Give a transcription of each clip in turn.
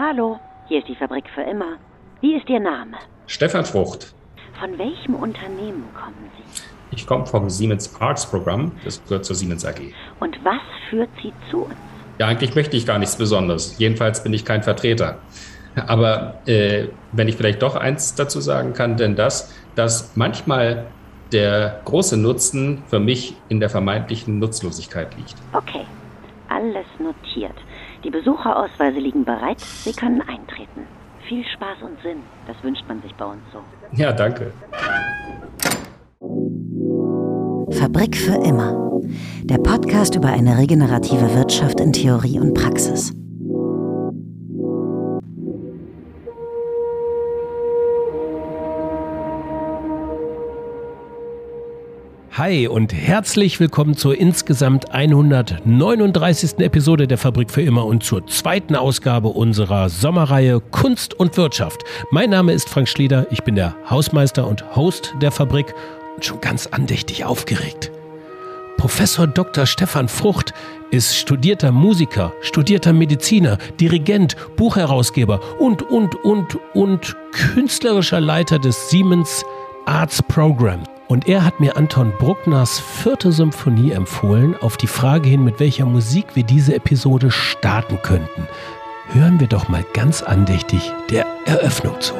Hallo, hier ist die Fabrik für immer. Wie ist Ihr Name? Stefan Frucht. Von welchem Unternehmen kommen Sie? Ich komme vom Siemens Arts Programm, das gehört zur Siemens AG. Und was führt Sie zu uns? Ja, eigentlich möchte ich gar nichts Besonderes. Jedenfalls bin ich kein Vertreter. Aber äh, wenn ich vielleicht doch eins dazu sagen kann, denn das, dass manchmal der große Nutzen für mich in der vermeintlichen Nutzlosigkeit liegt. Okay, alles notiert. Die Besucherausweise liegen bereit. Sie können eintreten. Viel Spaß und Sinn. Das wünscht man sich bei uns so. Ja, danke. Fabrik für immer. Der Podcast über eine regenerative Wirtschaft in Theorie und Praxis. Hi und herzlich willkommen zur insgesamt 139. Episode der Fabrik für immer und zur zweiten Ausgabe unserer Sommerreihe Kunst und Wirtschaft. Mein Name ist Frank Schlieder, ich bin der Hausmeister und Host der Fabrik und schon ganz andächtig aufgeregt. Professor Dr. Stefan Frucht ist studierter Musiker, studierter Mediziner, Dirigent, Buchherausgeber und, und, und, und künstlerischer Leiter des Siemens Arts Program. Und er hat mir Anton Bruckners vierte Symphonie empfohlen, auf die Frage hin, mit welcher Musik wir diese Episode starten könnten. Hören wir doch mal ganz andächtig der Eröffnung zu.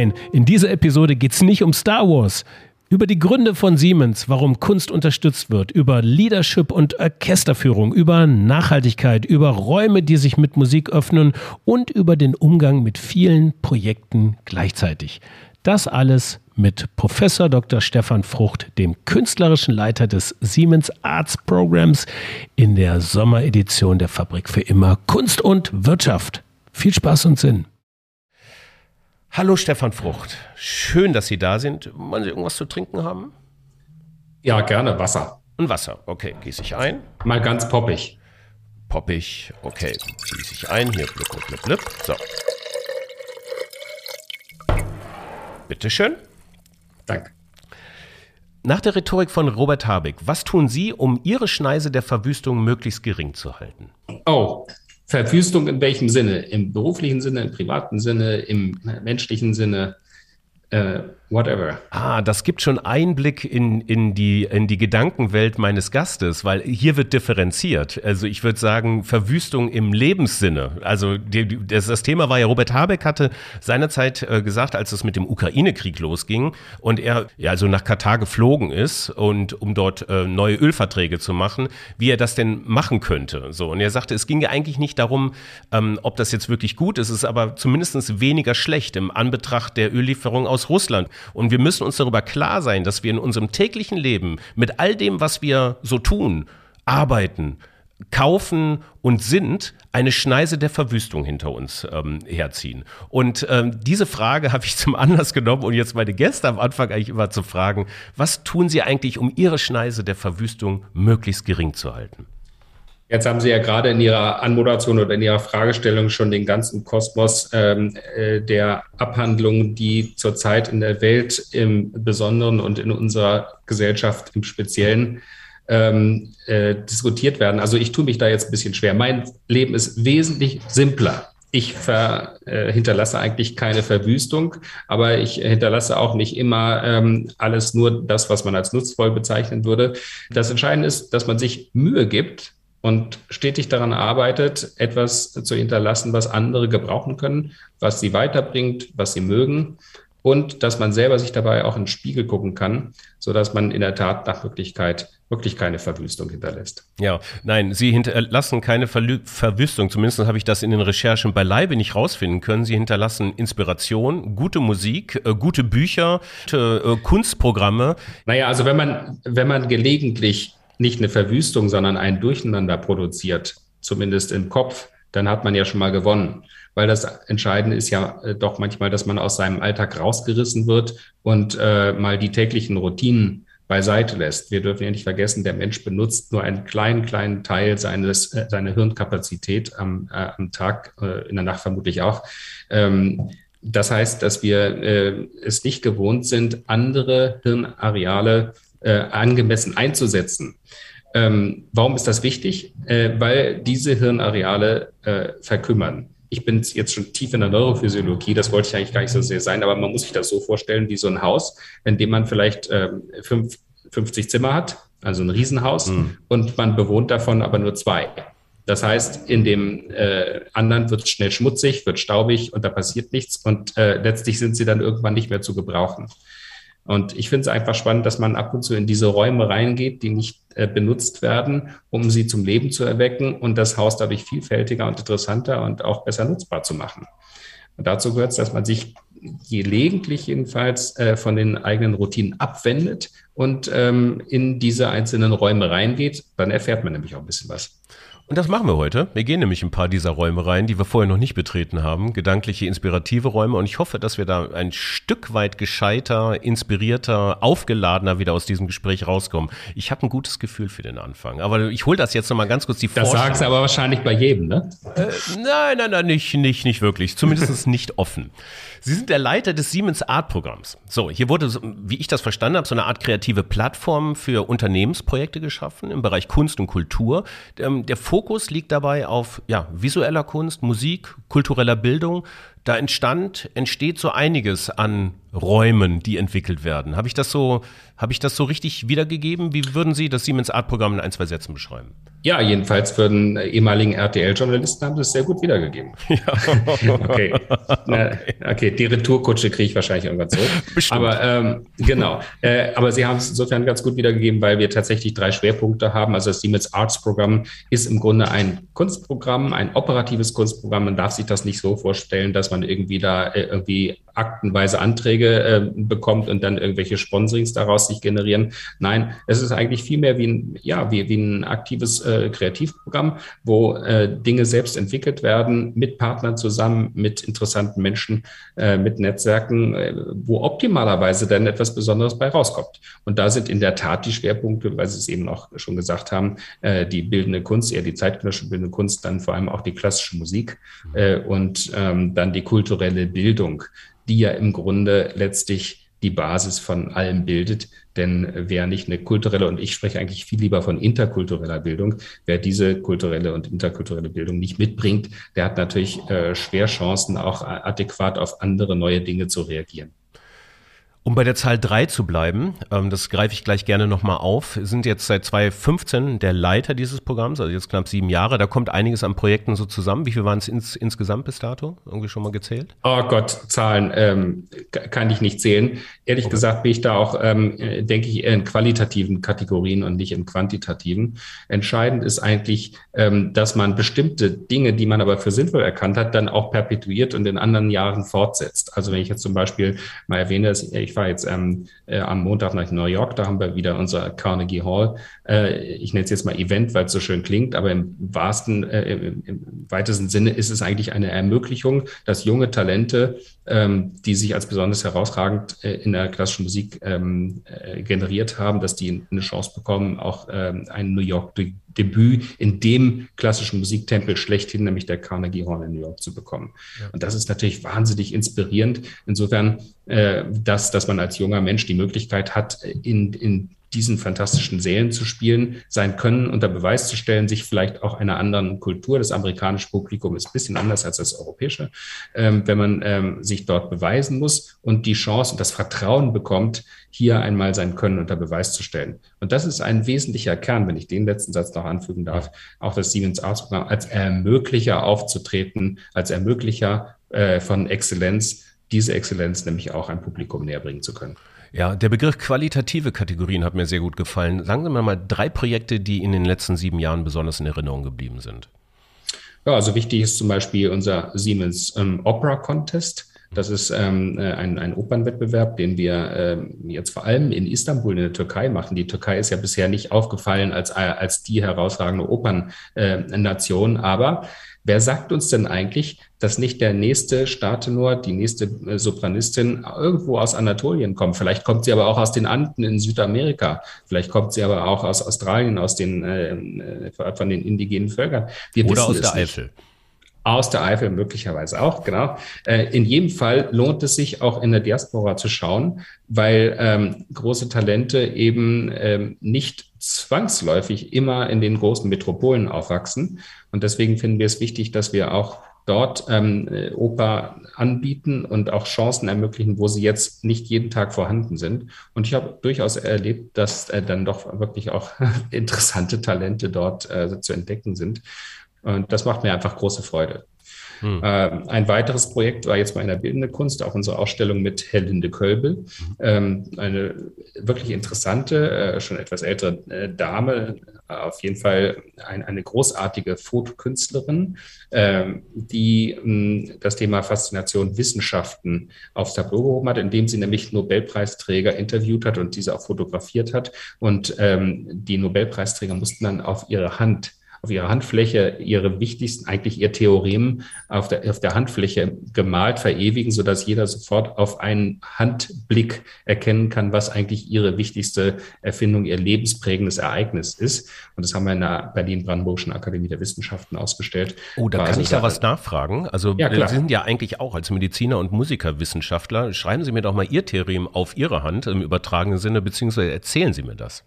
Nein, in dieser Episode geht es nicht um Star Wars. Über die Gründe von Siemens, warum Kunst unterstützt wird, über Leadership und Orchesterführung, über Nachhaltigkeit, über Räume, die sich mit Musik öffnen und über den Umgang mit vielen Projekten gleichzeitig. Das alles mit Professor Dr. Stefan Frucht, dem künstlerischen Leiter des Siemens Arts Programs in der Sommeredition der Fabrik für immer Kunst und Wirtschaft. Viel Spaß und Sinn. Hallo Stefan Frucht, schön, dass Sie da sind. Wollen Sie irgendwas zu trinken haben? Ja, gerne Wasser. Ein Wasser, okay, gieße ich ein. Mal ganz poppig. Poppig, okay, gieße ich ein. Hier, blip, blip, blip. So. Bitteschön. Danke. Nach der Rhetorik von Robert Habeck, was tun Sie, um Ihre Schneise der Verwüstung möglichst gering zu halten? Oh, Verwüstung in welchem Sinne? Im beruflichen Sinne, im privaten Sinne, im menschlichen Sinne? äh, whatever. Ah, das gibt schon Einblick in, in, die, in die Gedankenwelt meines Gastes, weil hier wird differenziert. Also ich würde sagen, Verwüstung im Lebenssinne. Also die, das, das, Thema war ja, Robert Habeck hatte seinerzeit äh, gesagt, als es mit dem Ukraine-Krieg losging und er ja also nach Katar geflogen ist und um dort äh, neue Ölverträge zu machen, wie er das denn machen könnte. So, und er sagte, es ging ja eigentlich nicht darum, ähm, ob das jetzt wirklich gut ist, es ist aber zumindest weniger schlecht im Anbetracht der Öllieferung aus Russland. Und wir müssen uns darüber klar sein, dass wir in unserem täglichen Leben mit all dem, was wir so tun, arbeiten, kaufen und sind, eine Schneise der Verwüstung hinter uns ähm, herziehen. Und ähm, diese Frage habe ich zum Anlass genommen und jetzt meine Gäste am Anfang eigentlich immer zu fragen, was tun sie eigentlich, um ihre Schneise der Verwüstung möglichst gering zu halten? Jetzt haben Sie ja gerade in Ihrer Anmoderation oder in Ihrer Fragestellung schon den ganzen Kosmos ähm, äh, der Abhandlungen, die zurzeit in der Welt im Besonderen und in unserer Gesellschaft im Speziellen ähm, äh, diskutiert werden. Also ich tue mich da jetzt ein bisschen schwer. Mein Leben ist wesentlich simpler. Ich ver, äh, hinterlasse eigentlich keine Verwüstung, aber ich hinterlasse auch nicht immer ähm, alles nur das, was man als nutzvoll bezeichnen würde. Das Entscheidende ist, dass man sich Mühe gibt, und stetig daran arbeitet, etwas zu hinterlassen, was andere gebrauchen können, was sie weiterbringt, was sie mögen. und dass man selber sich dabei auch in den Spiegel gucken kann, so dass man in der Tat nach Möglichkeit wirklich keine Verwüstung hinterlässt. Ja, nein, Sie hinterlassen keine Verlü Verwüstung. Zumindest habe ich das in den Recherchen beileibe nicht rausfinden können. Sie hinterlassen Inspiration, gute Musik, äh, gute Bücher, äh, Kunstprogramme. Naja, also wenn man, wenn man gelegentlich nicht eine Verwüstung, sondern ein Durcheinander produziert, zumindest im Kopf, dann hat man ja schon mal gewonnen weil das Entscheidende ist ja äh, doch manchmal, dass man aus seinem Alltag rausgerissen wird und äh, mal die täglichen Routinen beiseite lässt. Wir dürfen ja nicht vergessen, der Mensch benutzt nur einen kleinen, kleinen Teil seines, äh, seiner Hirnkapazität am, äh, am Tag, äh, in der Nacht vermutlich auch. Ähm, das heißt, dass wir äh, es nicht gewohnt sind, andere Hirnareale äh, angemessen einzusetzen. Ähm, warum ist das wichtig? Äh, weil diese Hirnareale äh, verkümmern ich bin jetzt schon tief in der Neurophysiologie, das wollte ich eigentlich gar nicht so sehr sein, aber man muss sich das so vorstellen wie so ein Haus, in dem man vielleicht ähm, fünf, 50 Zimmer hat, also ein Riesenhaus, mhm. und man bewohnt davon aber nur zwei. Das heißt, in dem äh, anderen wird es schnell schmutzig, wird staubig und da passiert nichts und äh, letztlich sind sie dann irgendwann nicht mehr zu gebrauchen. Und ich finde es einfach spannend, dass man ab und zu in diese Räume reingeht, die nicht äh, benutzt werden, um sie zum Leben zu erwecken und das Haus dadurch vielfältiger und interessanter und auch besser nutzbar zu machen. Und dazu gehört es, dass man sich gelegentlich jedenfalls äh, von den eigenen Routinen abwendet und ähm, in diese einzelnen Räume reingeht. Dann erfährt man nämlich auch ein bisschen was. Und das machen wir heute. Wir gehen nämlich ein paar dieser Räume rein, die wir vorher noch nicht betreten haben. Gedankliche, inspirative Räume. Und ich hoffe, dass wir da ein Stück weit gescheiter, inspirierter, aufgeladener wieder aus diesem Gespräch rauskommen. Ich habe ein gutes Gefühl für den Anfang. Aber ich hole das jetzt nochmal ganz kurz die Das sagst du aber wahrscheinlich bei jedem, ne? Äh, nein, nein, nein, nicht, nicht, nicht wirklich. Zumindest nicht offen. Sie sind der Leiter des Siemens Art Programms. So, hier wurde, wie ich das verstanden habe, so eine Art kreative Plattform für Unternehmensprojekte geschaffen im Bereich Kunst und Kultur. Ähm, der Fokus liegt dabei auf ja, visueller Kunst, Musik, kultureller Bildung. Da entstand, entsteht so einiges an Räumen, die entwickelt werden. Habe ich das so, habe ich das so richtig wiedergegeben? Wie würden Sie das Siemens Art Programm in ein, zwei Sätzen beschreiben? Ja, jedenfalls für den ehemaligen RTL-Journalisten haben sie es sehr gut wiedergegeben. Ja. okay. okay. okay, die Retourkutsche kriege ich wahrscheinlich irgendwann zurück. Bestimmt. Aber ähm, genau. Äh, aber Sie haben es insofern ganz gut wiedergegeben, weil wir tatsächlich drei Schwerpunkte haben. Also das Siemens Arts Programm ist im Grunde ein Kunstprogramm, ein operatives Kunstprogramm. Man darf sich das nicht so vorstellen, dass man irgendwie da äh, irgendwie aktenweise Anträge äh, bekommt und dann irgendwelche Sponsorings daraus sich generieren. Nein, es ist eigentlich vielmehr wie ein, ja, wie, wie ein aktives äh, Kreativprogramm, wo äh, Dinge selbst entwickelt werden, mit Partnern zusammen, mit interessanten Menschen, äh, mit Netzwerken, äh, wo optimalerweise dann etwas Besonderes bei rauskommt. Und da sind in der Tat die Schwerpunkte, weil Sie es eben auch schon gesagt haben, äh, die bildende Kunst, eher die zeitgenössische bildende Kunst, dann vor allem auch die klassische Musik äh, und ähm, dann die kulturelle Bildung die ja im Grunde letztlich die Basis von allem bildet. Denn wer nicht eine kulturelle, und ich spreche eigentlich viel lieber von interkultureller Bildung, wer diese kulturelle und interkulturelle Bildung nicht mitbringt, der hat natürlich äh, schwer Chancen, auch adäquat auf andere neue Dinge zu reagieren. Um bei der Zahl 3 zu bleiben, ähm, das greife ich gleich gerne nochmal auf, sind jetzt seit 2015 der Leiter dieses Programms, also jetzt knapp sieben Jahre. Da kommt einiges an Projekten so zusammen. Wie viel waren es ins, insgesamt bis dato? Irgendwie schon mal gezählt? Oh Gott, Zahlen ähm, kann ich nicht zählen. Ehrlich okay. gesagt bin ich da auch, ähm, denke ich, eher in qualitativen Kategorien und nicht in quantitativen. Entscheidend ist eigentlich, ähm, dass man bestimmte Dinge, die man aber für sinnvoll erkannt hat, dann auch perpetuiert und in anderen Jahren fortsetzt. Also wenn ich jetzt zum Beispiel mal erwähne, dass ich ich war jetzt ähm, äh, am Montag nach New York, da haben wir wieder unser Carnegie Hall. Äh, ich nenne es jetzt mal Event, weil es so schön klingt, aber im wahrsten, äh, im, weitesten Sinne ist es eigentlich eine Ermöglichung, dass junge Talente, ähm, die sich als besonders herausragend äh, in der klassischen Musik ähm, äh, generiert haben, dass die eine Chance bekommen, auch ähm, ein New York Debüt in dem klassischen Musiktempel schlechthin, nämlich der Carnegie Hall in New York zu bekommen. Ja. Und das ist natürlich wahnsinnig inspirierend. Insofern, äh, dass, dass man als junger Mensch die Möglichkeit hat, in, in diesen fantastischen Sälen zu spielen, sein Können unter Beweis zu stellen, sich vielleicht auch einer anderen Kultur. Das amerikanische Publikum ist ein bisschen anders als das europäische. Ähm, wenn man ähm, sich dort beweisen muss und die Chance und das Vertrauen bekommt, hier einmal sein Können unter Beweis zu stellen. Und das ist ein wesentlicher Kern, wenn ich den letzten Satz noch anfügen darf, auch das Siemens Arts Programm als Ermöglicher aufzutreten, als Ermöglicher äh, von Exzellenz diese Exzellenz nämlich auch ein Publikum näher bringen zu können. Ja, der Begriff qualitative Kategorien hat mir sehr gut gefallen. Sagen Sie mir mal drei Projekte, die in den letzten sieben Jahren besonders in Erinnerung geblieben sind. Ja, also wichtig ist zum Beispiel unser Siemens ähm, Opera Contest. Das ist ähm, äh, ein, ein Opernwettbewerb, den wir ähm, jetzt vor allem in Istanbul in der Türkei machen. Die Türkei ist ja bisher nicht aufgefallen als, als die herausragende Opernnation, äh, aber Wer sagt uns denn eigentlich, dass nicht der nächste Statenor, die nächste äh, Sopranistin irgendwo aus Anatolien kommt? Vielleicht kommt sie aber auch aus den Anden in Südamerika. Vielleicht kommt sie aber auch aus Australien, aus den, äh, äh von den indigenen Völkern. Wir Oder aus der Eifel. Aus der Eifel möglicherweise auch, genau. Äh, in jedem Fall lohnt es sich auch in der Diaspora zu schauen, weil ähm, große Talente eben ähm, nicht zwangsläufig immer in den großen Metropolen aufwachsen. Und deswegen finden wir es wichtig, dass wir auch dort ähm, äh, Oper anbieten und auch Chancen ermöglichen, wo sie jetzt nicht jeden Tag vorhanden sind. Und ich habe durchaus erlebt, dass äh, dann doch wirklich auch interessante Talente dort äh, zu entdecken sind. Und das macht mir einfach große Freude. Hm. Ähm, ein weiteres Projekt war jetzt mal in der bildenden Kunst, auch unsere Ausstellung mit Helinde Kölbel. Mhm. Ähm, eine wirklich interessante, äh, schon etwas ältere äh, Dame, auf jeden Fall ein, eine großartige Fotokünstlerin, ähm, die mh, das Thema Faszination Wissenschaften aufs Tableau gehoben hat, indem sie nämlich Nobelpreisträger interviewt hat und diese auch fotografiert hat. Und ähm, die Nobelpreisträger mussten dann auf ihre Hand auf ihrer Handfläche ihre wichtigsten, eigentlich ihr Theorem auf der, auf der Handfläche gemalt verewigen, sodass jeder sofort auf einen Handblick erkennen kann, was eigentlich ihre wichtigste Erfindung, ihr lebensprägendes Ereignis ist. Und das haben wir in der Berlin-Brandenburgischen Akademie der Wissenschaften ausgestellt. Oh, da kann also ich da was nachfragen. Also ja, Sie sind ja eigentlich auch als Mediziner und Musiker Wissenschaftler. Schreiben Sie mir doch mal Ihr Theorem auf Ihre Hand im übertragenen Sinne, beziehungsweise erzählen Sie mir das.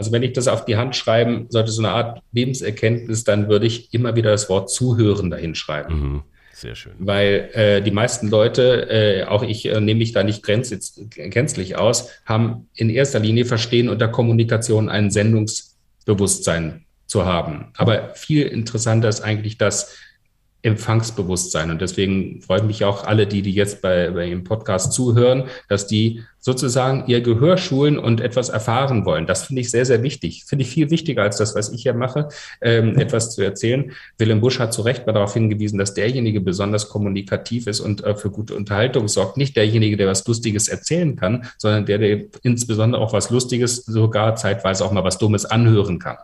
Also wenn ich das auf die Hand schreiben sollte, so eine Art Lebenserkenntnis, dann würde ich immer wieder das Wort Zuhören dahin schreiben. Mhm. Sehr schön. Weil äh, die meisten Leute, äh, auch ich äh, nehme mich da nicht gänzlich aus, haben in erster Linie verstehen unter Kommunikation ein Sendungsbewusstsein zu haben. Aber viel interessanter ist eigentlich das Empfangsbewusstsein. Und deswegen freuen mich auch alle, die, die jetzt bei, bei dem Podcast zuhören, dass die sozusagen ihr Gehör schulen und etwas erfahren wollen. Das finde ich sehr, sehr wichtig. Finde ich viel wichtiger als das, was ich hier mache, ähm, etwas zu erzählen. Willem Busch hat zu Recht mal darauf hingewiesen, dass derjenige besonders kommunikativ ist und äh, für gute Unterhaltung sorgt. Nicht derjenige, der was Lustiges erzählen kann, sondern der, der insbesondere auch was Lustiges, sogar zeitweise auch mal was Dummes anhören kann.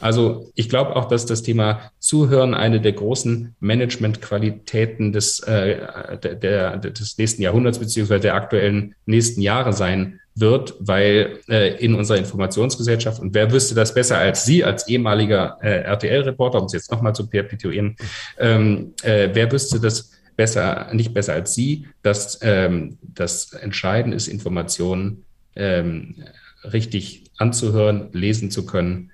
Also ich glaube auch, dass das Thema Zuhören eine der großen Managementqualitäten des, äh, der, der, des nächsten Jahrhunderts beziehungsweise der aktuellen nächsten Jahre sein wird, weil äh, in unserer Informationsgesellschaft, und wer wüsste das besser als Sie, als ehemaliger äh, RTL-Reporter, um es jetzt nochmal zu perpetuieren, ähm, äh, wer wüsste das besser, nicht besser als Sie, dass ähm, das Entscheidende ist, Informationen ähm, richtig anzuhören, lesen zu können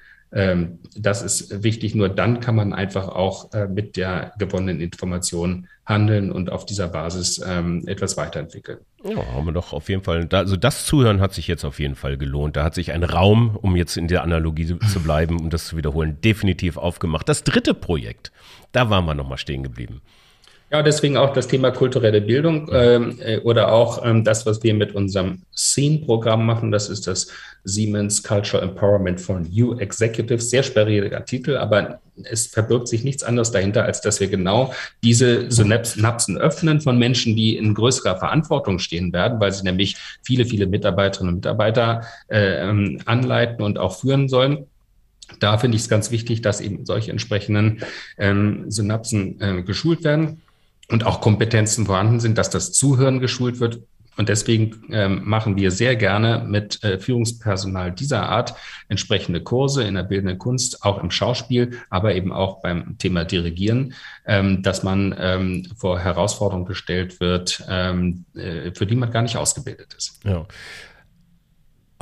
das ist wichtig. Nur dann kann man einfach auch äh, mit der gewonnenen Information handeln und auf dieser Basis ähm, etwas weiterentwickeln. Ja, haben wir doch auf jeden Fall. also das Zuhören hat sich jetzt auf jeden Fall gelohnt. Da hat sich ein Raum, um jetzt in der Analogie zu bleiben um das zu wiederholen, definitiv aufgemacht. Das dritte Projekt, da waren wir nochmal stehen geblieben. Ja, deswegen auch das Thema kulturelle Bildung ähm, äh, oder auch ähm, das, was wir mit unserem Scene-Programm machen. Das ist das Siemens Cultural Empowerment for New Executives. Sehr sperriger Titel, aber es verbirgt sich nichts anderes dahinter, als dass wir genau diese Synapsen öffnen von Menschen, die in größerer Verantwortung stehen werden, weil sie nämlich viele, viele Mitarbeiterinnen und Mitarbeiter äh, ähm, anleiten und auch führen sollen. Da finde ich es ganz wichtig, dass eben solche entsprechenden ähm, Synapsen äh, geschult werden und auch Kompetenzen vorhanden sind, dass das Zuhören geschult wird. Und deswegen ähm, machen wir sehr gerne mit äh, Führungspersonal dieser Art entsprechende Kurse in der bildenden Kunst, auch im Schauspiel, aber eben auch beim Thema Dirigieren, ähm, dass man ähm, vor Herausforderungen gestellt wird, ähm, äh, für die man gar nicht ausgebildet ist. Ja.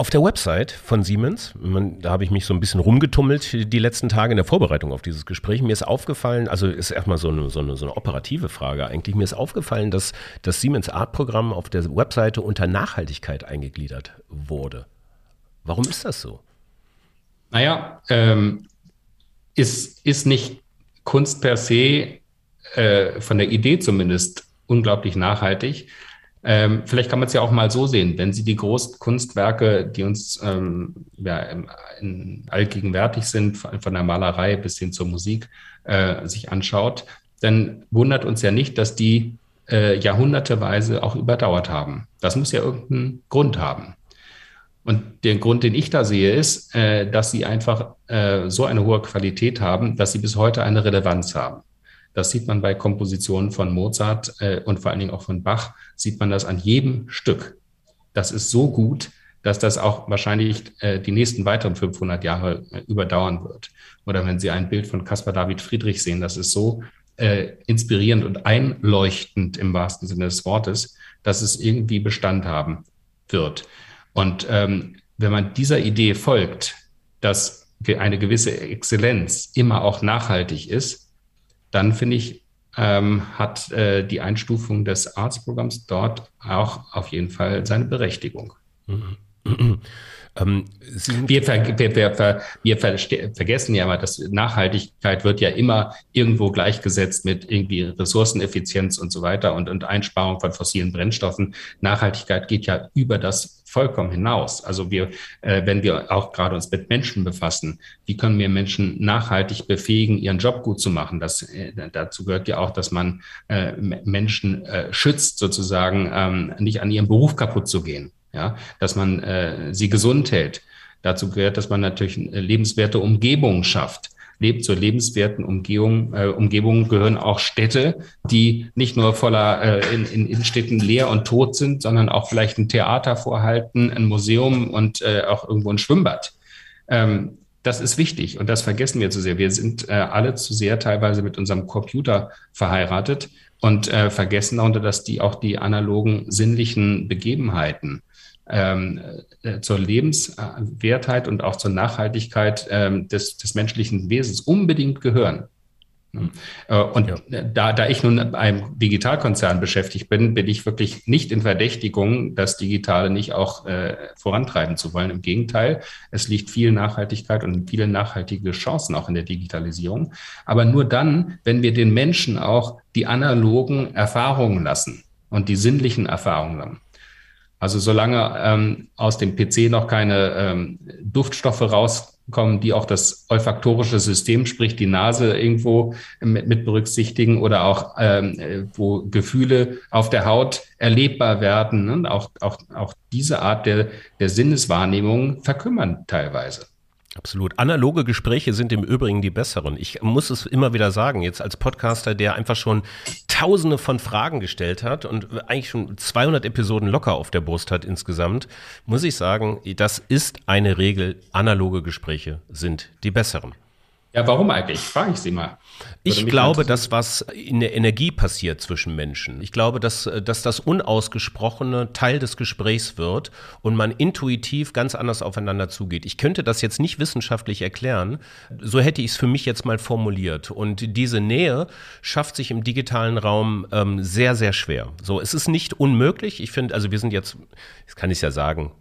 Auf der Website von Siemens, man, da habe ich mich so ein bisschen rumgetummelt die letzten Tage in der Vorbereitung auf dieses Gespräch. Mir ist aufgefallen, also ist erstmal so eine, so eine, so eine operative Frage eigentlich. Mir ist aufgefallen, dass das Siemens Art Programm auf der Webseite unter Nachhaltigkeit eingegliedert wurde. Warum ist das so? Naja, ähm, ist, ist nicht Kunst per se äh, von der Idee zumindest unglaublich nachhaltig. Ähm, vielleicht kann man es ja auch mal so sehen, wenn Sie die großen Kunstwerke, die uns ähm, ja, in, allgegenwärtig sind, von der Malerei bis hin zur Musik, äh, sich anschaut, dann wundert uns ja nicht, dass die äh, jahrhunderteweise auch überdauert haben. Das muss ja irgendeinen Grund haben. Und der Grund, den ich da sehe, ist, äh, dass sie einfach äh, so eine hohe Qualität haben, dass sie bis heute eine Relevanz haben. Das sieht man bei Kompositionen von Mozart äh, und vor allen Dingen auch von Bach, sieht man das an jedem Stück. Das ist so gut, dass das auch wahrscheinlich äh, die nächsten weiteren 500 Jahre äh, überdauern wird. Oder wenn Sie ein Bild von Caspar David Friedrich sehen, das ist so äh, inspirierend und einleuchtend im wahrsten Sinne des Wortes, dass es irgendwie Bestand haben wird. Und ähm, wenn man dieser Idee folgt, dass eine gewisse Exzellenz immer auch nachhaltig ist, dann finde ich, ähm, hat äh, die Einstufung des Arztprogramms dort auch auf jeden Fall seine Berechtigung. Mhm. Ähm, wir, ver, wir, wir, wir ver, vergessen ja mal, dass Nachhaltigkeit wird ja immer irgendwo gleichgesetzt mit irgendwie Ressourceneffizienz und so weiter und, und Einsparung von fossilen Brennstoffen. Nachhaltigkeit geht ja über das vollkommen hinaus. Also wir, äh, wenn wir auch gerade uns mit Menschen befassen, wie können wir Menschen nachhaltig befähigen, ihren Job gut zu machen? Das, äh, dazu gehört ja auch, dass man äh, Menschen äh, schützt, sozusagen ähm, nicht an ihrem Beruf kaputt zu gehen ja, dass man äh, sie gesund hält. Dazu gehört, dass man natürlich eine lebenswerte Umgebung schafft. Lebt zur lebenswerten Umgebung, äh, Umgebung gehören auch Städte, die nicht nur voller äh, in, in Innenstädten leer und tot sind, sondern auch vielleicht ein Theater vorhalten, ein Museum und äh, auch irgendwo ein Schwimmbad. Ähm, das ist wichtig und das vergessen wir zu sehr. Wir sind äh, alle zu sehr teilweise mit unserem Computer verheiratet und äh, vergessen darunter, dass die auch die analogen sinnlichen Begebenheiten ähm, äh, zur Lebenswertheit und auch zur Nachhaltigkeit ähm, des, des menschlichen Wesens unbedingt gehören. Äh, und ja. da, da ich nun beim Digitalkonzern beschäftigt bin, bin ich wirklich nicht in Verdächtigung, das Digitale nicht auch äh, vorantreiben zu wollen. Im Gegenteil, es liegt viel Nachhaltigkeit und viele nachhaltige Chancen auch in der Digitalisierung. Aber nur dann, wenn wir den Menschen auch die analogen Erfahrungen lassen und die sinnlichen Erfahrungen. Also solange ähm, aus dem PC noch keine ähm, Duftstoffe rauskommen, die auch das olfaktorische System, sprich die Nase irgendwo mit, mit berücksichtigen oder auch ähm, wo Gefühle auf der Haut erlebbar werden, ne? auch, auch, auch diese Art der, der Sinneswahrnehmung verkümmern teilweise. Absolut. Analoge Gespräche sind im Übrigen die besseren. Ich muss es immer wieder sagen, jetzt als Podcaster, der einfach schon tausende von Fragen gestellt hat und eigentlich schon 200 Episoden locker auf der Brust hat insgesamt, muss ich sagen, das ist eine Regel. Analoge Gespräche sind die besseren. Ja, warum eigentlich? Frage ich Sie mal. ich glaube, dass was in der Energie passiert zwischen Menschen. Ich glaube, dass, dass das unausgesprochene Teil des Gesprächs wird und man intuitiv ganz anders aufeinander zugeht. Ich könnte das jetzt nicht wissenschaftlich erklären. So hätte ich es für mich jetzt mal formuliert. Und diese Nähe schafft sich im digitalen Raum ähm, sehr, sehr schwer. So, es ist nicht unmöglich. Ich finde, also wir sind jetzt, das kann ich ja sagen,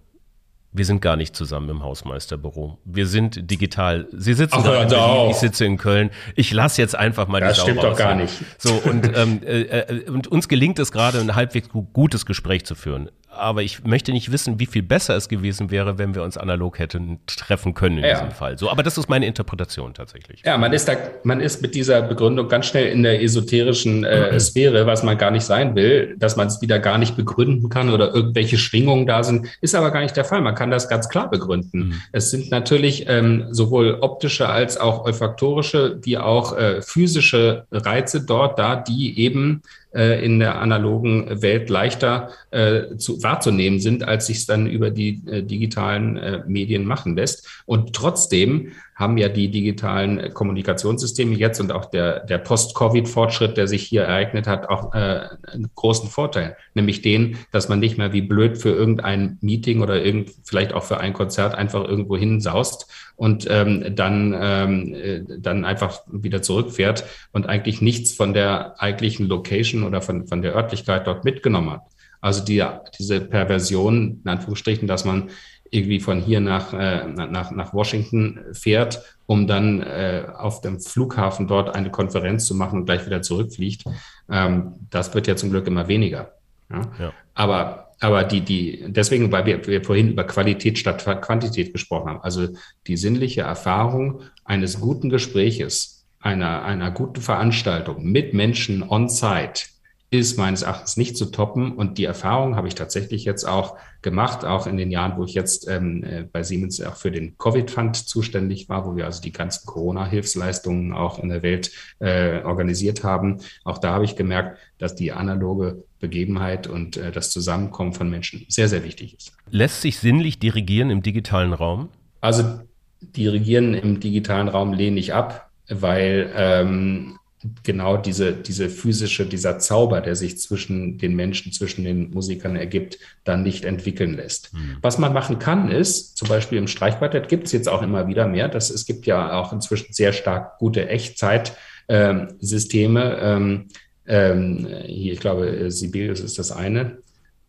wir sind gar nicht zusammen im Hausmeisterbüro. Wir sind digital. Sie sitzen Ach, da in Berlin, ich sitze in Köln. Ich lasse jetzt einfach mal das die Das stimmt doch gar nicht. So und, ähm, äh, äh, und uns gelingt es gerade, ein halbwegs gutes Gespräch zu führen aber ich möchte nicht wissen, wie viel besser es gewesen wäre, wenn wir uns analog hätten treffen können in ja. diesem Fall. So, aber das ist meine Interpretation tatsächlich. Ja, man ist da, man ist mit dieser Begründung ganz schnell in der esoterischen äh, mhm. Sphäre, was man gar nicht sein will, dass man es wieder gar nicht begründen kann oder irgendwelche Schwingungen da sind, ist aber gar nicht der Fall. Man kann das ganz klar begründen. Mhm. Es sind natürlich ähm, sowohl optische als auch olfaktorische wie auch äh, physische Reize dort da, die eben äh, in der analogen Welt leichter äh, zu, wahrzunehmen sind, als sich es dann über die äh, digitalen äh, Medien machen lässt. Und trotzdem haben ja die digitalen Kommunikationssysteme jetzt und auch der, der Post-Covid-Fortschritt, der sich hier ereignet hat, auch äh, einen großen Vorteil, nämlich den, dass man nicht mehr wie blöd für irgendein Meeting oder irgend, vielleicht auch für ein Konzert einfach irgendwo hinsaust und ähm, dann, ähm, äh, dann einfach wieder zurückfährt und eigentlich nichts von der eigentlichen Location oder von, von der Örtlichkeit dort mitgenommen hat. Also die, diese Perversion, in Anführungsstrichen, dass man irgendwie von hier nach, äh, nach, nach Washington fährt, um dann äh, auf dem Flughafen dort eine Konferenz zu machen und gleich wieder zurückfliegt. Ähm, das wird ja zum Glück immer weniger. Ja? ja. Aber aber die, die, deswegen, weil wir, wir vorhin über Qualität statt Quantität gesprochen haben, also die sinnliche Erfahrung eines guten Gespräches, einer, einer guten Veranstaltung mit Menschen on site, ist meines Erachtens nicht zu toppen. Und die Erfahrung habe ich tatsächlich jetzt auch gemacht, auch in den Jahren, wo ich jetzt ähm, äh, bei Siemens auch für den Covid-Fund zuständig war, wo wir also die ganzen Corona-Hilfsleistungen auch in der Welt äh, organisiert haben. Auch da habe ich gemerkt, dass die analoge Begebenheit und äh, das Zusammenkommen von Menschen sehr, sehr wichtig ist. Lässt sich sinnlich dirigieren im digitalen Raum? Also dirigieren im digitalen Raum lehne ich ab, weil ähm, genau diese, diese physische, dieser Zauber, der sich zwischen den Menschen, zwischen den Musikern ergibt, dann nicht entwickeln lässt. Mhm. Was man machen kann, ist, zum Beispiel im Streichquartett gibt es jetzt auch immer wieder mehr, dass es gibt ja auch inzwischen sehr stark gute Echtzeit-Systeme. Ähm, ähm, hier, ich glaube, Sibelius ist das eine.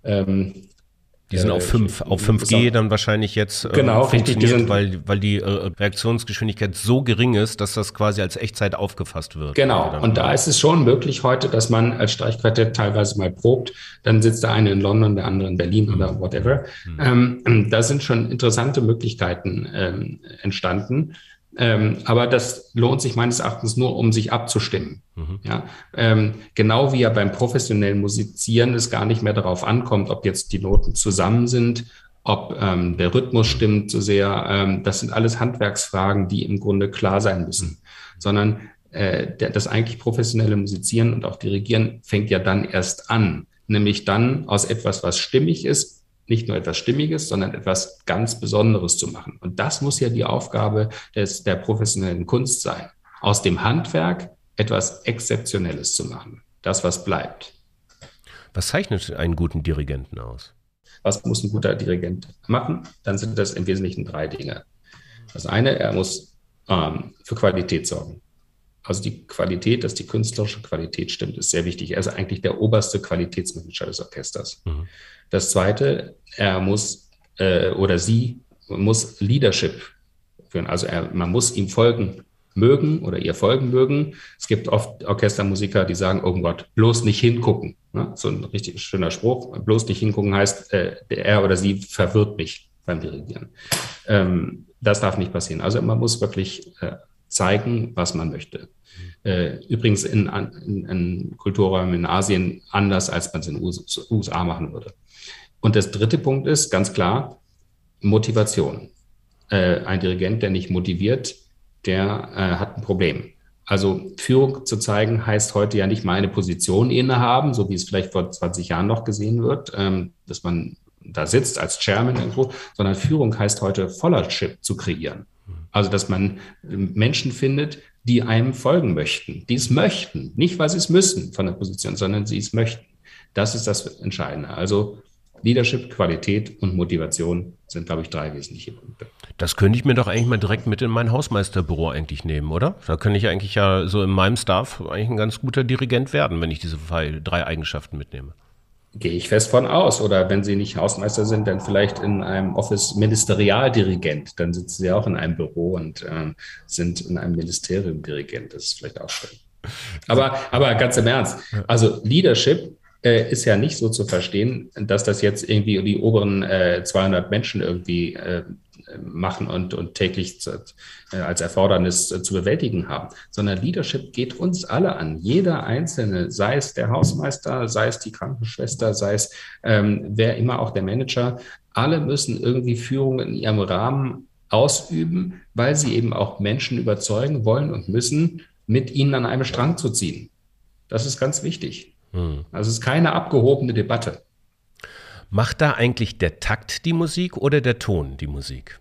Ähm, die sind auf 5, auf 5G dann wahrscheinlich jetzt äh, genau, funktioniert, richtig, weil, weil die äh, Reaktionsgeschwindigkeit so gering ist, dass das quasi als Echtzeit aufgefasst wird. Genau, und da ist es schon möglich heute, dass man als Streichquartett teilweise mal probt, dann sitzt der eine in London, der andere in Berlin mhm. oder whatever. Mhm. Ähm, da sind schon interessante Möglichkeiten ähm, entstanden. Ähm, aber das lohnt sich meines Erachtens nur, um sich abzustimmen. Mhm. Ja, ähm, genau wie ja beim professionellen Musizieren es gar nicht mehr darauf ankommt, ob jetzt die Noten zusammen sind, ob ähm, der Rhythmus stimmt so sehr. Ähm, das sind alles Handwerksfragen, die im Grunde klar sein müssen, mhm. sondern äh, der, das eigentlich professionelle Musizieren und auch Dirigieren fängt ja dann erst an, nämlich dann aus etwas, was stimmig ist, nicht nur etwas Stimmiges, sondern etwas ganz Besonderes zu machen. Und das muss ja die Aufgabe des, der professionellen Kunst sein, aus dem Handwerk etwas Exzeptionelles zu machen. Das, was bleibt. Was zeichnet einen guten Dirigenten aus? Was muss ein guter Dirigent machen? Dann sind das im Wesentlichen drei Dinge. Das eine, er muss ähm, für Qualität sorgen. Also die Qualität, dass die künstlerische Qualität stimmt, ist sehr wichtig. Er ist eigentlich der oberste Qualitätsmanager des Orchesters. Mhm. Das Zweite, er muss äh, oder sie muss Leadership führen. Also er, man muss ihm folgen mögen oder ihr folgen mögen. Es gibt oft Orchestermusiker, die sagen, oh Gott, bloß nicht hingucken. Ne? So ein richtig schöner Spruch. Bloß nicht hingucken heißt, äh, er oder sie verwirrt mich beim Dirigieren. Ähm, das darf nicht passieren. Also man muss wirklich äh, zeigen, was man möchte. Äh, übrigens in, in, in Kulturräumen in Asien anders, als man es in den USA machen würde. Und das dritte Punkt ist ganz klar Motivation. Äh, ein Dirigent, der nicht motiviert, der äh, hat ein Problem. Also Führung zu zeigen heißt heute ja nicht mal eine Position innehaben, so wie es vielleicht vor 20 Jahren noch gesehen wird, ähm, dass man da sitzt als Chairman irgendwo, sondern Führung heißt heute Followership zu kreieren. Also dass man Menschen findet, die einem folgen möchten, die es möchten, nicht weil sie es müssen von der Position, sondern sie es möchten. Das ist das Entscheidende. Also Leadership, Qualität und Motivation sind, glaube ich, drei wesentliche Punkte. Das könnte ich mir doch eigentlich mal direkt mit in mein Hausmeisterbüro eigentlich nehmen, oder? Da könnte ich eigentlich ja so in meinem Staff eigentlich ein ganz guter Dirigent werden, wenn ich diese drei Eigenschaften mitnehme. Gehe ich fest von aus. Oder wenn Sie nicht Hausmeister sind, dann vielleicht in einem Office Ministerialdirigent. Dann sitzen Sie auch in einem Büro und ähm, sind in einem Ministerium Dirigent. Das ist vielleicht auch schön. Aber, aber ganz im Ernst. Also Leadership äh, ist ja nicht so zu verstehen, dass das jetzt irgendwie die oberen äh, 200 Menschen irgendwie äh, machen und, und täglich zu, äh, als Erfordernis zu bewältigen haben, sondern Leadership geht uns alle an. Jeder Einzelne, sei es der Hausmeister, sei es die Krankenschwester, sei es ähm, wer immer auch der Manager, alle müssen irgendwie Führung in ihrem Rahmen ausüben, weil sie eben auch Menschen überzeugen wollen und müssen, mit ihnen an einem Strang zu ziehen. Das ist ganz wichtig. Hm. Also es ist keine abgehobene Debatte. Macht da eigentlich der Takt die Musik oder der Ton die Musik?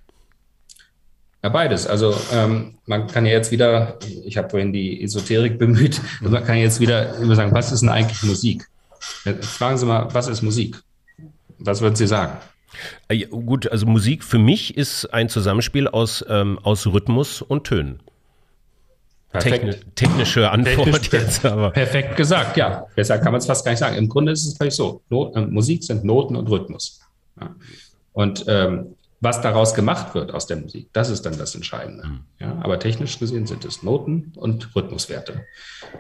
Ja, beides. Also ähm, man kann ja jetzt wieder, ich habe vorhin die Esoterik bemüht, mhm. man kann jetzt wieder sagen, was ist denn eigentlich Musik? Jetzt fragen Sie mal, was ist Musik? Was würden Sie sagen? Äh, ja, gut, also Musik für mich ist ein Zusammenspiel aus, ähm, aus Rhythmus und Tönen. Techni technische Antwort Technisch, jetzt aber. Perfekt gesagt, ja. Besser kann man es fast gar nicht sagen. Im Grunde ist es völlig so. Not, äh, Musik sind Noten und Rhythmus. Ja. Und ähm, was daraus gemacht wird aus der Musik, das ist dann das Entscheidende. Mhm. Ja, aber technisch gesehen sind es Noten und Rhythmuswerte.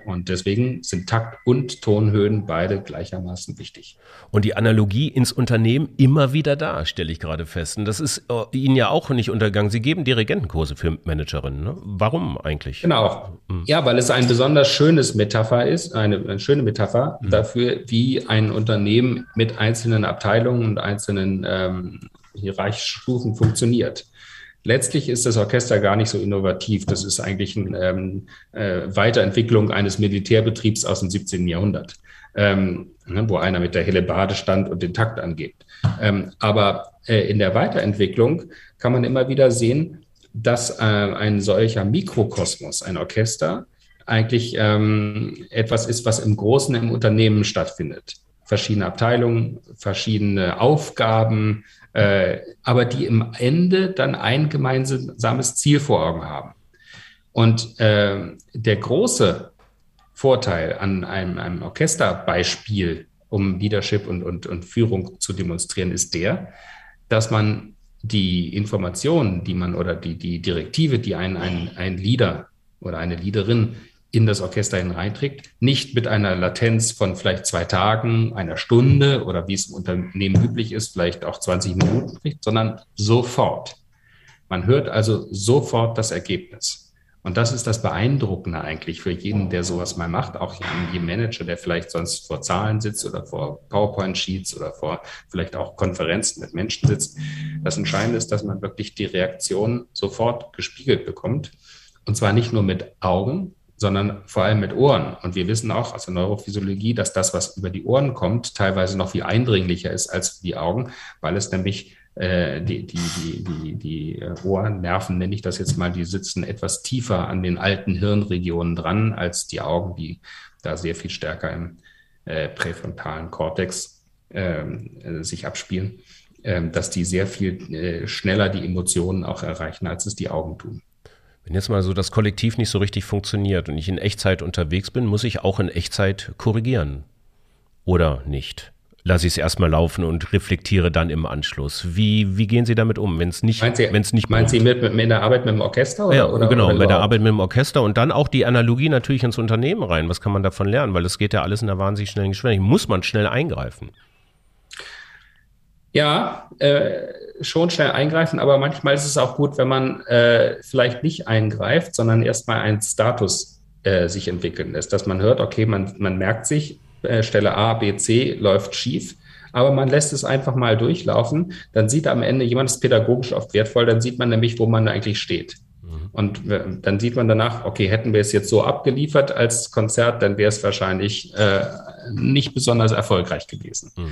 Und deswegen sind Takt und Tonhöhen beide gleichermaßen wichtig. Und die Analogie ins Unternehmen immer wieder da, stelle ich gerade fest. Und das ist äh, Ihnen ja auch nicht untergegangen. Sie geben Dirigentenkurse für Managerinnen. Ne? Warum eigentlich? Genau. Mhm. Ja, weil es ein besonders schönes Metapher ist, eine, eine schöne Metapher mhm. dafür, wie ein Unternehmen mit einzelnen Abteilungen und einzelnen ähm, Hierarchiestufen funktioniert. Letztlich ist das Orchester gar nicht so innovativ. Das ist eigentlich eine ähm, äh, Weiterentwicklung eines Militärbetriebs aus dem 17. Jahrhundert, ähm, ne, wo einer mit der Hellebarde stand und den Takt angibt. Ähm, aber äh, in der Weiterentwicklung kann man immer wieder sehen, dass äh, ein solcher Mikrokosmos, ein Orchester, eigentlich ähm, etwas ist, was im Großen im Unternehmen stattfindet. Verschiedene Abteilungen, verschiedene Aufgaben, aber die im Ende dann ein gemeinsames Ziel vor Augen haben. Und äh, der große Vorteil an einem, einem Orchesterbeispiel, um Leadership und, und, und Führung zu demonstrieren, ist der, dass man die Informationen, die man oder die, die Direktive, die ein, ein, ein Leader oder eine Leaderin in das Orchester hineinträgt, nicht mit einer Latenz von vielleicht zwei Tagen, einer Stunde oder wie es im Unternehmen üblich ist, vielleicht auch 20 Minuten sondern sofort. Man hört also sofort das Ergebnis. Und das ist das Beeindruckende eigentlich für jeden, der sowas mal macht, auch jeden Manager, der vielleicht sonst vor Zahlen sitzt oder vor PowerPoint-Sheets oder vor vielleicht auch Konferenzen mit Menschen sitzt. Das Entscheidende ist, dass man wirklich die Reaktion sofort gespiegelt bekommt. Und zwar nicht nur mit Augen, sondern vor allem mit Ohren. Und wir wissen auch aus der Neurophysiologie, dass das, was über die Ohren kommt, teilweise noch viel eindringlicher ist als die Augen, weil es nämlich äh, die, die, die, die, die Ohrnerven, nenne ich das jetzt mal, die sitzen etwas tiefer an den alten Hirnregionen dran als die Augen, die da sehr viel stärker im äh, präfrontalen Kortex ähm, äh, sich abspielen, äh, dass die sehr viel äh, schneller die Emotionen auch erreichen, als es die Augen tun. Wenn jetzt mal so das Kollektiv nicht so richtig funktioniert und ich in Echtzeit unterwegs bin, muss ich auch in Echtzeit korrigieren. Oder nicht? Lasse ich es erstmal laufen und reflektiere dann im Anschluss. Wie, wie gehen Sie damit um, wenn es nicht, wenn es nicht Meinen Sie mit, mit, mit, der Arbeit mit dem Orchester? Oder, ja, oder, genau, oder mit der Arbeit mit dem Orchester und dann auch die Analogie natürlich ins Unternehmen rein. Was kann man davon lernen? Weil es geht ja alles in einer wahnsinnig schnellen Geschwindigkeit. Muss man schnell eingreifen? Ja, äh, schon schnell eingreifen, aber manchmal ist es auch gut, wenn man äh, vielleicht nicht eingreift, sondern erstmal einen Status äh, sich entwickeln lässt, dass man hört, okay, man, man merkt sich, äh, Stelle A, B, C läuft schief, aber man lässt es einfach mal durchlaufen, dann sieht am Ende jemand ist pädagogisch oft wertvoll, dann sieht man nämlich, wo man eigentlich steht. Mhm. Und äh, dann sieht man danach, okay, hätten wir es jetzt so abgeliefert als Konzert, dann wäre es wahrscheinlich äh, nicht besonders erfolgreich gewesen. Mhm.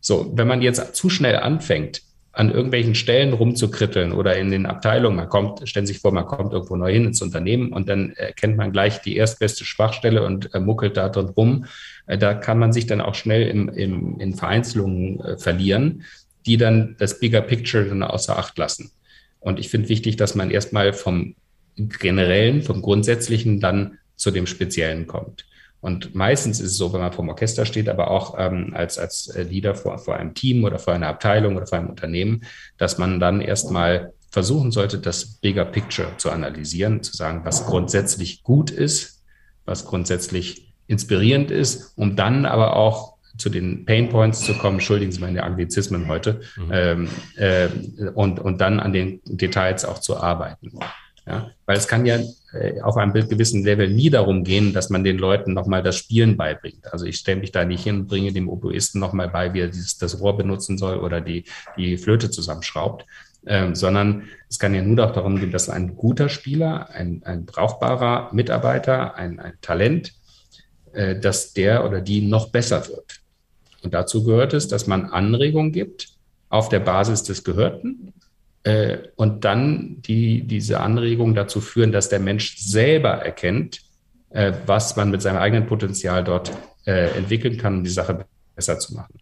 So, wenn man jetzt zu schnell anfängt, an irgendwelchen Stellen rumzukritteln oder in den Abteilungen, man kommt, stellen sich vor, man kommt irgendwo neu hin ins Unternehmen und dann erkennt man gleich die erstbeste Schwachstelle und äh, muckelt da drin rum. Äh, da kann man sich dann auch schnell im, im, in Vereinzelungen äh, verlieren, die dann das Bigger Picture dann außer Acht lassen. Und ich finde wichtig, dass man erstmal vom Generellen, vom Grundsätzlichen dann zu dem Speziellen kommt. Und meistens ist es so, wenn man vom Orchester steht, aber auch ähm, als, als Leader vor, vor einem Team oder vor einer Abteilung oder vor einem Unternehmen, dass man dann erstmal versuchen sollte, das Bigger Picture zu analysieren, zu sagen, was grundsätzlich gut ist, was grundsätzlich inspirierend ist, um dann aber auch zu den Pain Points zu kommen, entschuldigen Sie meine Anglizismen heute, mhm. ähm, äh, und, und dann an den Details auch zu arbeiten. Ja? Weil es kann ja äh, auf einem gewissen Level nie darum gehen, dass man den Leuten nochmal das Spielen beibringt. Also ich stelle mich da nicht hin und bringe dem Oboisten nochmal bei, wie er dieses, das Rohr benutzen soll oder die, die Flöte zusammenschraubt. Ähm, sondern es kann ja nur auch darum gehen, dass ein guter Spieler, ein, ein brauchbarer Mitarbeiter, ein, ein Talent, äh, dass der oder die noch besser wird. Und dazu gehört es, dass man Anregungen gibt auf der Basis des Gehörten äh, und dann die, diese Anregungen dazu führen, dass der Mensch selber erkennt, äh, was man mit seinem eigenen Potenzial dort äh, entwickeln kann, um die Sache besser zu machen.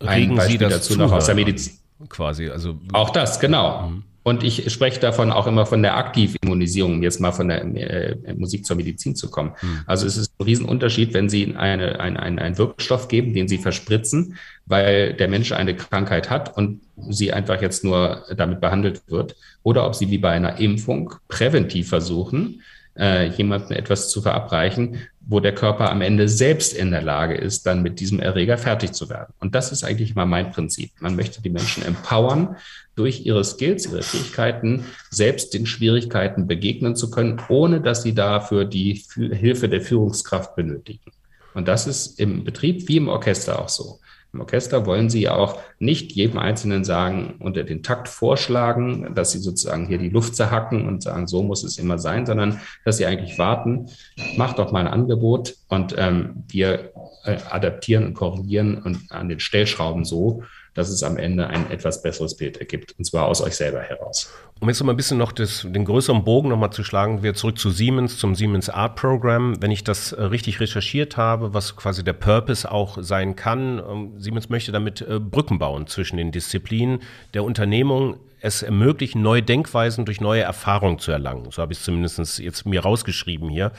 Regen Ein Beispiel Sie das dazu noch aus der Medizin. Quasi, also auch das, genau. Mhm. Und ich spreche davon auch immer von der Aktivimmunisierung, um jetzt mal von der äh, Musik zur Medizin zu kommen. Mhm. Also es ist ein Riesenunterschied, wenn Sie eine, ein, ein, einen Wirkstoff geben, den Sie verspritzen, weil der Mensch eine Krankheit hat und sie einfach jetzt nur damit behandelt wird, oder ob Sie wie bei einer Impfung präventiv versuchen, äh, jemandem etwas zu verabreichen, wo der Körper am Ende selbst in der Lage ist, dann mit diesem Erreger fertig zu werden. Und das ist eigentlich mal mein Prinzip. Man möchte die Menschen empowern, durch ihre Skills, ihre Fähigkeiten selbst den Schwierigkeiten begegnen zu können, ohne dass sie dafür die Hilfe der Führungskraft benötigen. Und das ist im Betrieb wie im Orchester auch so. Im Orchester wollen Sie auch nicht jedem Einzelnen sagen, unter den Takt vorschlagen, dass Sie sozusagen hier die Luft zerhacken und sagen, so muss es immer sein, sondern dass Sie eigentlich warten, macht doch mal ein Angebot und ähm, wir äh, adaptieren und korrigieren und an den Stellschrauben so, dass es am Ende ein etwas besseres Bild ergibt, und zwar aus euch selber heraus. Um jetzt mal ein bisschen noch das, den größeren Bogen noch mal zu schlagen, wir zurück zu Siemens, zum Siemens Art Program. Wenn ich das äh, richtig recherchiert habe, was quasi der Purpose auch sein kann, ähm, Siemens möchte damit äh, Brücken bauen zwischen den Disziplinen der Unternehmung, es ermöglichen, neue Denkweisen durch neue Erfahrungen zu erlangen. So habe ich es zumindest jetzt mir rausgeschrieben hier.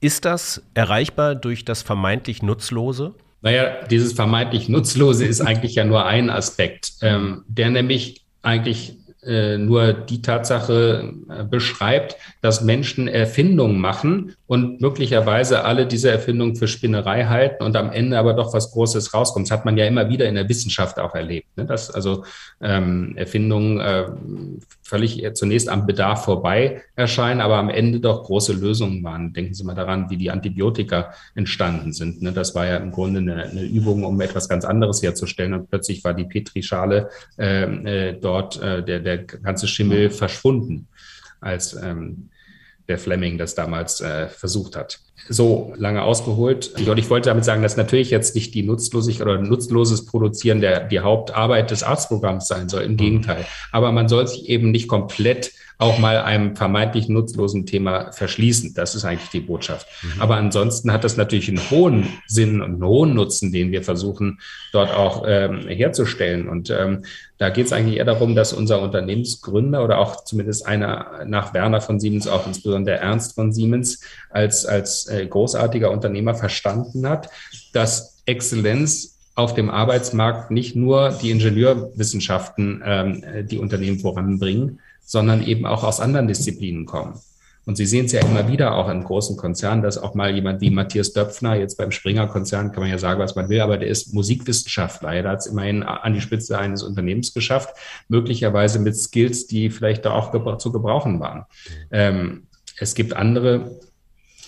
Ist das erreichbar durch das vermeintlich Nutzlose? Naja, dieses vermeintlich Nutzlose ist eigentlich ja nur ein Aspekt, ähm, der nämlich eigentlich äh, nur die Tatsache äh, beschreibt, dass Menschen Erfindungen machen und möglicherweise alle diese Erfindungen für Spinnerei halten und am Ende aber doch was Großes rauskommt. Das hat man ja immer wieder in der Wissenschaft auch erlebt, ne? dass also ähm, Erfindungen äh, völlig zunächst am Bedarf vorbei erscheinen, aber am Ende doch große Lösungen waren. Denken Sie mal daran, wie die Antibiotika entstanden sind. Ne? Das war ja im Grunde eine, eine, Übung, um etwas ganz anderes herzustellen und plötzlich war die Petrischale äh, äh, dort, äh, der, der ganze Schimmel verschwunden als ähm, der Fleming das damals äh, versucht hat. So lange ausgeholt. Und ich wollte damit sagen, dass natürlich jetzt nicht die Nutzlosigkeit oder nutzloses Produzieren der, die Hauptarbeit des Arztprogramms sein soll. Im mhm. Gegenteil. Aber man soll sich eben nicht komplett auch mal einem vermeintlich nutzlosen Thema verschließen. Das ist eigentlich die Botschaft. Mhm. Aber ansonsten hat das natürlich einen hohen Sinn und einen hohen Nutzen, den wir versuchen dort auch ähm, herzustellen. Und ähm, da geht es eigentlich eher darum, dass unser Unternehmensgründer oder auch zumindest einer nach Werner von Siemens, auch insbesondere Ernst von Siemens, als, als äh, großartiger Unternehmer verstanden hat, dass Exzellenz auf dem Arbeitsmarkt nicht nur die Ingenieurwissenschaften ähm, die Unternehmen voranbringen, sondern eben auch aus anderen Disziplinen kommen. Und Sie sehen es ja immer wieder auch in großen Konzernen, dass auch mal jemand wie Matthias Döpfner, jetzt beim Springer-Konzern, kann man ja sagen, was man will, aber der ist Musikwissenschaftler. Er hat es immerhin an die Spitze eines Unternehmens geschafft, möglicherweise mit Skills, die vielleicht da auch zu gebrauchen waren. Ähm, es gibt andere,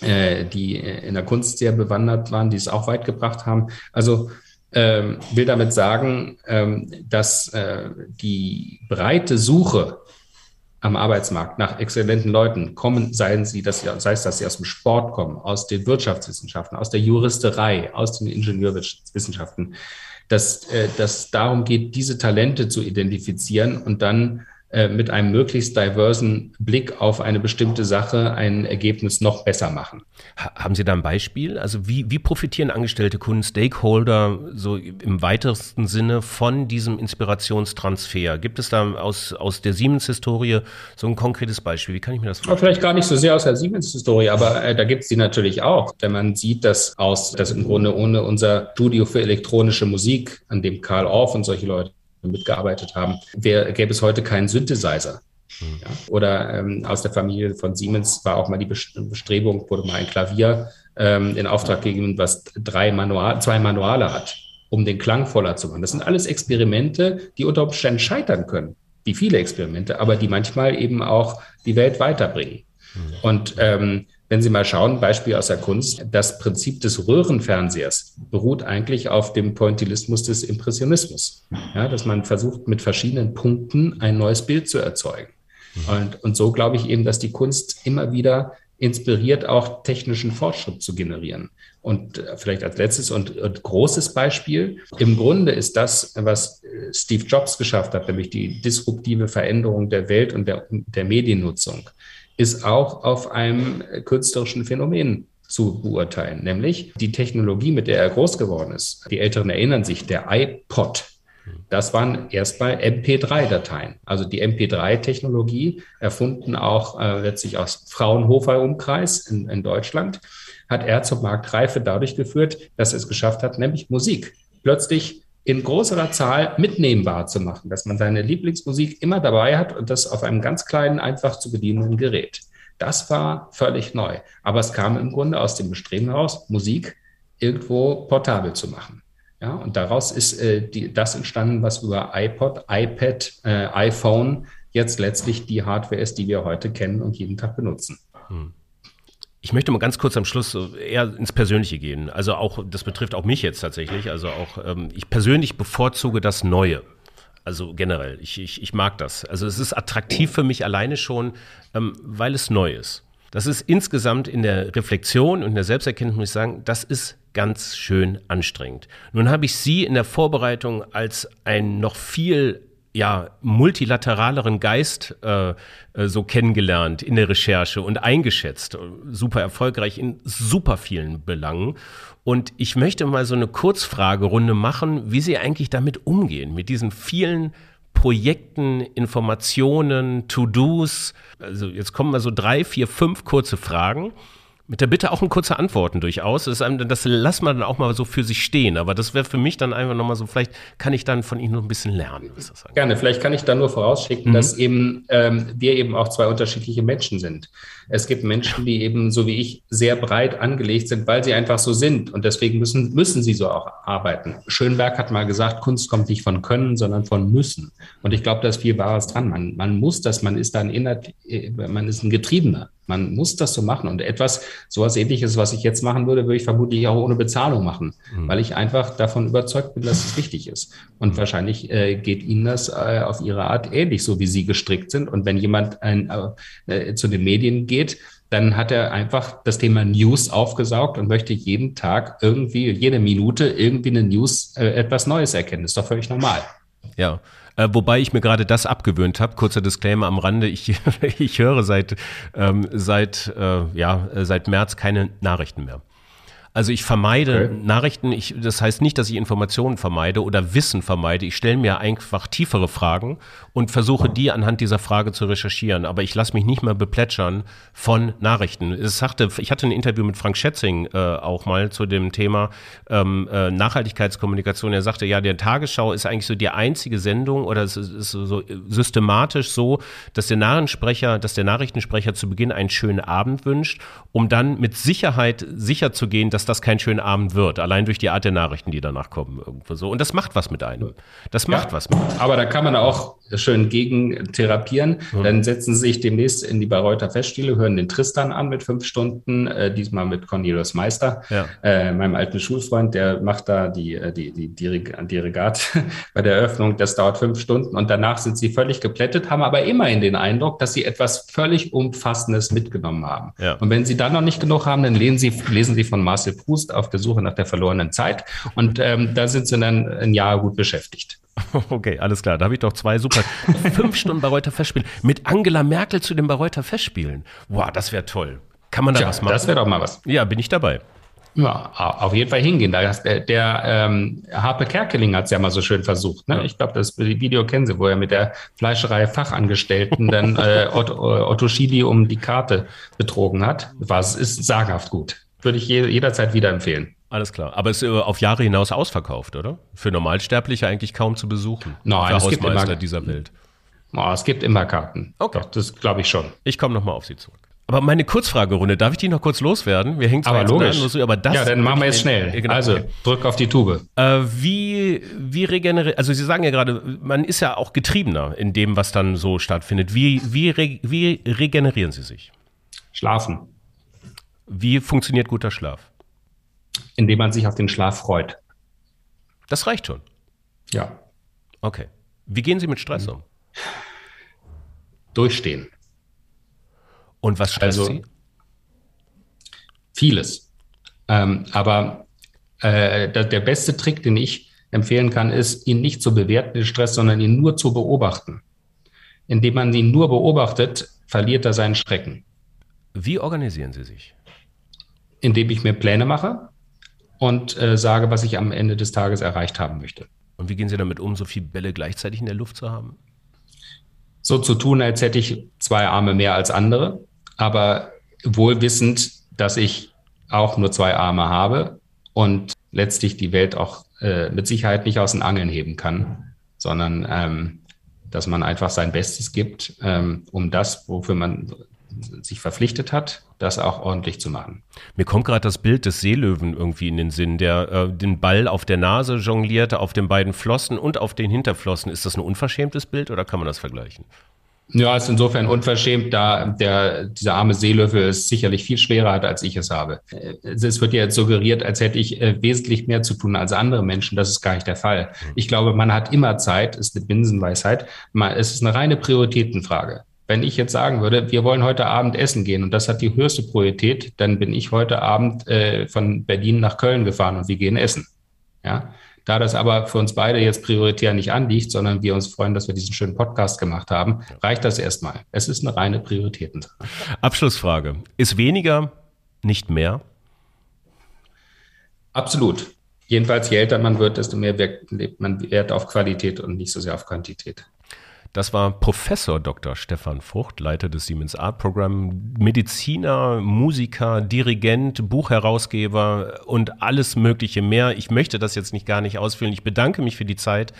äh, die in der Kunst sehr bewandert waren, die es auch weit gebracht haben. Also ähm, will damit sagen, ähm, dass äh, die breite Suche am Arbeitsmarkt nach exzellenten Leuten kommen, seien sie, dass sie, sei es, dass sie aus dem Sport kommen, aus den Wirtschaftswissenschaften, aus der Juristerei, aus den Ingenieurwissenschaften, dass, äh, dass darum geht, diese Talente zu identifizieren und dann äh, mit einem möglichst diversen Blick auf eine bestimmte Sache ein Ergebnis noch besser machen. Haben Sie da ein Beispiel? Also wie, wie profitieren angestellte Kunden, Stakeholder so im weitesten Sinne von diesem Inspirationstransfer? Gibt es da aus, aus der Siemens-Historie so ein konkretes Beispiel? Wie kann ich mir das vorstellen? Vielleicht gar nicht so sehr aus der Siemens-Historie, aber äh, da gibt es die natürlich auch. Wenn man sieht, dass aus, dass im Grunde ohne unser Studio für elektronische Musik, an dem Karl Orff und solche Leute mitgearbeitet haben, wär, gäbe es heute keinen Synthesizer. Hm. Ja, oder ähm, aus der Familie von Siemens war auch mal die Bestrebung, wurde mal ein Klavier ähm, in Auftrag gegeben, was drei Manual, zwei Manuale hat, um den Klang voller zu machen. Das sind alles Experimente, die unter Umständen scheitern können, wie viele Experimente, aber die manchmal eben auch die Welt weiterbringen. Mhm. Und ähm, wenn Sie mal schauen, Beispiel aus der Kunst, das Prinzip des Röhrenfernsehers beruht eigentlich auf dem Pointillismus des Impressionismus. Ja, dass man versucht, mit verschiedenen Punkten ein neues Bild zu erzeugen. Und, und so glaube ich eben, dass die Kunst immer wieder inspiriert, auch technischen Fortschritt zu generieren. Und äh, vielleicht als letztes und, und, großes Beispiel, im Grunde ist das, was äh, Steve Jobs geschafft hat, nämlich die disruptive Veränderung der Welt und der, der Mediennutzung ist auch auf einem künstlerischen Phänomen zu beurteilen, nämlich die Technologie, mit der er groß geworden ist. Die Älteren erinnern sich, der iPod, Das waren erstmal MP3-Dateien. Also die MP3-Technologie, erfunden auch äh, letztlich aus Fraunhofer-Umkreis in, in Deutschland, hat er zur Marktreife dadurch geführt, dass er es geschafft hat, nämlich Musik plötzlich in größerer Zahl mitnehmbar zu machen, dass man seine Lieblingsmusik immer dabei hat und das auf einem ganz kleinen, einfach zu bedienenden Gerät. Das war völlig neu. Aber es kam im Grunde aus dem Bestreben heraus, Musik irgendwo portabel zu machen. Ja, und daraus ist äh, die, das entstanden, was über iPod, iPad, äh, iPhone jetzt letztlich die Hardware ist, die wir heute kennen und jeden Tag benutzen. Hm. Ich möchte mal ganz kurz am Schluss eher ins Persönliche gehen. Also auch, das betrifft auch mich jetzt tatsächlich. Also auch, ähm, ich persönlich bevorzuge das Neue. Also generell, ich, ich, ich mag das. Also es ist attraktiv für mich alleine schon, ähm, weil es neu ist. Das ist insgesamt in der Reflexion und in der Selbsterkenntnis, muss ich sagen, das ist ganz schön anstrengend. Nun habe ich Sie in der Vorbereitung als ein noch viel ja, multilateraleren Geist äh, äh, so kennengelernt in der Recherche und eingeschätzt. Super erfolgreich in super vielen Belangen. Und ich möchte mal so eine Kurzfragerunde machen, wie Sie eigentlich damit umgehen, mit diesen vielen Projekten, Informationen, To-Dos. Also jetzt kommen mal so drei, vier, fünf kurze Fragen. Mit der Bitte auch ein kurze Antworten durchaus. Das, das lässt man dann auch mal so für sich stehen. Aber das wäre für mich dann einfach nochmal so, vielleicht kann ich dann von Ihnen noch ein bisschen lernen. Gerne, vielleicht kann ich dann nur vorausschicken, mhm. dass eben ähm, wir eben auch zwei unterschiedliche Menschen sind. Es gibt Menschen, die eben, so wie ich, sehr breit angelegt sind, weil sie einfach so sind. Und deswegen müssen, müssen sie so auch arbeiten. Schönberg hat mal gesagt, Kunst kommt nicht von Können, sondern von Müssen. Und ich glaube, da ist viel Wahres dran. Man, man muss das, man ist dann inhalt, man ist ein Getriebener. Man muss das so machen. Und etwas, sowas ähnliches, was ich jetzt machen würde, würde ich vermutlich auch ohne Bezahlung machen, mhm. weil ich einfach davon überzeugt bin, dass es wichtig ist. Und wahrscheinlich äh, geht Ihnen das äh, auf Ihre Art ähnlich, so wie Sie gestrickt sind. Und wenn jemand ein, äh, zu den Medien geht, dann hat er einfach das Thema News aufgesaugt und möchte jeden Tag irgendwie, jede Minute irgendwie eine News, äh, etwas Neues erkennen. Ist doch völlig normal. Ja, äh, wobei ich mir gerade das abgewöhnt habe. Kurzer Disclaimer am Rande. Ich, ich höre seit, ähm, seit, äh, ja, seit März keine Nachrichten mehr. Also ich vermeide okay. Nachrichten, ich, das heißt nicht, dass ich Informationen vermeide oder Wissen vermeide. Ich stelle mir einfach tiefere Fragen und versuche die anhand dieser Frage zu recherchieren. Aber ich lasse mich nicht mehr beplätschern von Nachrichten. Es sagte, ich hatte ein Interview mit Frank Schätzing äh, auch mal zu dem Thema ähm, äh, Nachhaltigkeitskommunikation. Er sagte, ja, der Tagesschau ist eigentlich so die einzige Sendung oder es ist so systematisch so, dass der Nachrichtensprecher, dass der Nachrichtensprecher zu Beginn einen schönen Abend wünscht, um dann mit Sicherheit sicher zu gehen, dass das kein schöner Abend wird, allein durch die Art der Nachrichten, die danach kommen irgendwo so. Und das macht was mit einem. Das macht ja, was mit einem. Aber da kann man auch schön gegen therapieren. Mhm. Dann setzen sie sich demnächst in die Bayreuther Festspiele, hören den Tristan an mit fünf Stunden, äh, diesmal mit Cornelius Meister, ja. äh, meinem alten Schulfreund, der macht da die, äh, die, die, die Dirigat bei der Eröffnung. Das dauert fünf Stunden und danach sind sie völlig geplättet, haben aber immerhin den Eindruck, dass sie etwas völlig Umfassendes mitgenommen haben. Ja. Und wenn sie dann noch nicht genug haben, dann lesen sie, lesen sie von Marcel Proust auf der Suche nach der verlorenen Zeit. Und ähm, da sind sie dann ein Jahr gut beschäftigt. Okay, alles klar. Da habe ich doch zwei super. Fünf Stunden Bayreuther Festspielen. Mit Angela Merkel zu den Bayreuther Festspielen. Wow, das wäre toll. Kann man da Tja, was machen? Das wäre doch mal was. Ja, bin ich dabei. Ja, auf jeden Fall hingehen. Der, der ähm, Harpe Kerkeling hat es ja mal so schön versucht. Ne? Ja. Ich glaube, das Video kennen Sie, wo er mit der Fleischerei Fachangestellten dann äh, Otto, Otto Schili um die Karte betrogen hat. Was ist sagenhaft gut. Würde ich je, jederzeit wieder empfehlen. Alles klar. Aber es ist äh, auf Jahre hinaus ausverkauft, oder? Für Normalsterbliche eigentlich kaum zu besuchen. Nein, Für es gibt immer, dieser Welt. Oh, es gibt immer Karten. Okay. Doch, das glaube ich schon. Ich komme nochmal auf Sie zurück. Aber meine Kurzfragerunde, darf ich die noch kurz loswerden? Wir hängen zwar aber logisch. An, aber das ja, dann machen wir jetzt schnell. Genau. Also, drück auf die Tube. Äh, wie, wie regeneriert, also Sie sagen ja gerade, man ist ja auch getriebener in dem, was dann so stattfindet. Wie, wie, re, wie regenerieren Sie sich? Schlafen. Wie funktioniert guter Schlaf? Indem man sich auf den Schlaf freut. Das reicht schon. Ja. Okay. Wie gehen Sie mit Stress um? Durchstehen. Und was stresst also, Sie? Vieles. Ähm, aber äh, der beste Trick, den ich empfehlen kann, ist, ihn nicht zu bewerten, den Stress, sondern ihn nur zu beobachten. Indem man ihn nur beobachtet, verliert er seinen Schrecken. Wie organisieren Sie sich? indem ich mir Pläne mache und äh, sage, was ich am Ende des Tages erreicht haben möchte. Und wie gehen Sie damit um, so viele Bälle gleichzeitig in der Luft zu haben? So zu tun, als hätte ich zwei Arme mehr als andere, aber wohl wissend, dass ich auch nur zwei Arme habe und letztlich die Welt auch äh, mit Sicherheit nicht aus den Angeln heben kann, sondern ähm, dass man einfach sein Bestes gibt, ähm, um das, wofür man sich verpflichtet hat, das auch ordentlich zu machen. Mir kommt gerade das Bild des Seelöwen irgendwie in den Sinn, der äh, den Ball auf der Nase jongliert, auf den beiden Flossen und auf den Hinterflossen. Ist das ein unverschämtes Bild oder kann man das vergleichen? Ja, ist insofern unverschämt, da der, dieser arme Seelöwe es sicherlich viel schwerer hat, als ich es habe. Es wird ja jetzt suggeriert, als hätte ich äh, wesentlich mehr zu tun als andere Menschen. Das ist gar nicht der Fall. Ich glaube, man hat immer Zeit, ist eine Binsenweisheit. Es ist eine reine Prioritätenfrage. Wenn ich jetzt sagen würde, wir wollen heute Abend essen gehen und das hat die höchste Priorität, dann bin ich heute Abend äh, von Berlin nach Köln gefahren und wir gehen essen. Ja, da das aber für uns beide jetzt prioritär nicht anliegt, sondern wir uns freuen, dass wir diesen schönen Podcast gemacht haben, reicht das erstmal. Es ist eine reine Prioritätensache. Abschlussfrage. Ist weniger nicht mehr? Absolut. Jedenfalls, je älter man wird, desto mehr legt man Wert auf Qualität und nicht so sehr auf Quantität. Das war Professor Dr. Stefan Frucht, Leiter des Siemens Art Program, Mediziner, Musiker, Dirigent, Buchherausgeber und alles Mögliche mehr. Ich möchte das jetzt nicht gar nicht ausfüllen. Ich bedanke mich für die Zeit,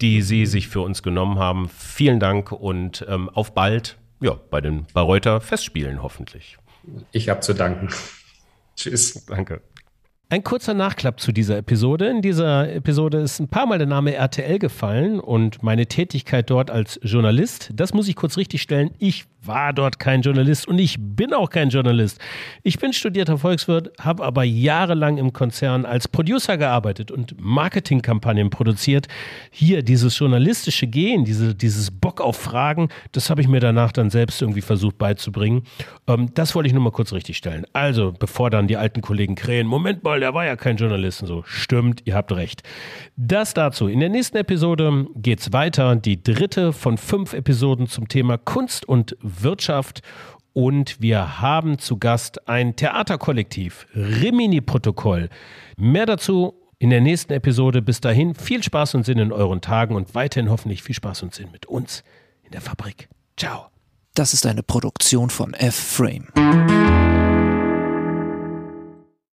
die Sie sich für uns genommen haben. Vielen Dank und ähm, auf bald ja, bei den Bayreuther Festspielen hoffentlich. Ich habe zu danken. Tschüss. Danke. Ein kurzer Nachklapp zu dieser Episode. In dieser Episode ist ein paar Mal der Name RTL gefallen und meine Tätigkeit dort als Journalist. Das muss ich kurz richtigstellen. Ich war dort kein Journalist und ich bin auch kein Journalist. Ich bin studierter Volkswirt, habe aber jahrelang im Konzern als Producer gearbeitet und Marketingkampagnen produziert. Hier dieses journalistische Gehen, diese, dieses Bock auf Fragen, das habe ich mir danach dann selbst irgendwie versucht beizubringen. Ähm, das wollte ich nur mal kurz richtigstellen. Also, bevor dann die alten Kollegen krähen, Moment mal, der war ja kein Journalist und so. Stimmt, ihr habt recht. Das dazu. In der nächsten Episode geht es weiter. Die dritte von fünf Episoden zum Thema Kunst und Wirtschaft. Und wir haben zu Gast ein Theaterkollektiv, Rimini-Protokoll. Mehr dazu in der nächsten Episode. Bis dahin viel Spaß und Sinn in euren Tagen und weiterhin hoffentlich viel Spaß und Sinn mit uns in der Fabrik. Ciao. Das ist eine Produktion von F-Frame.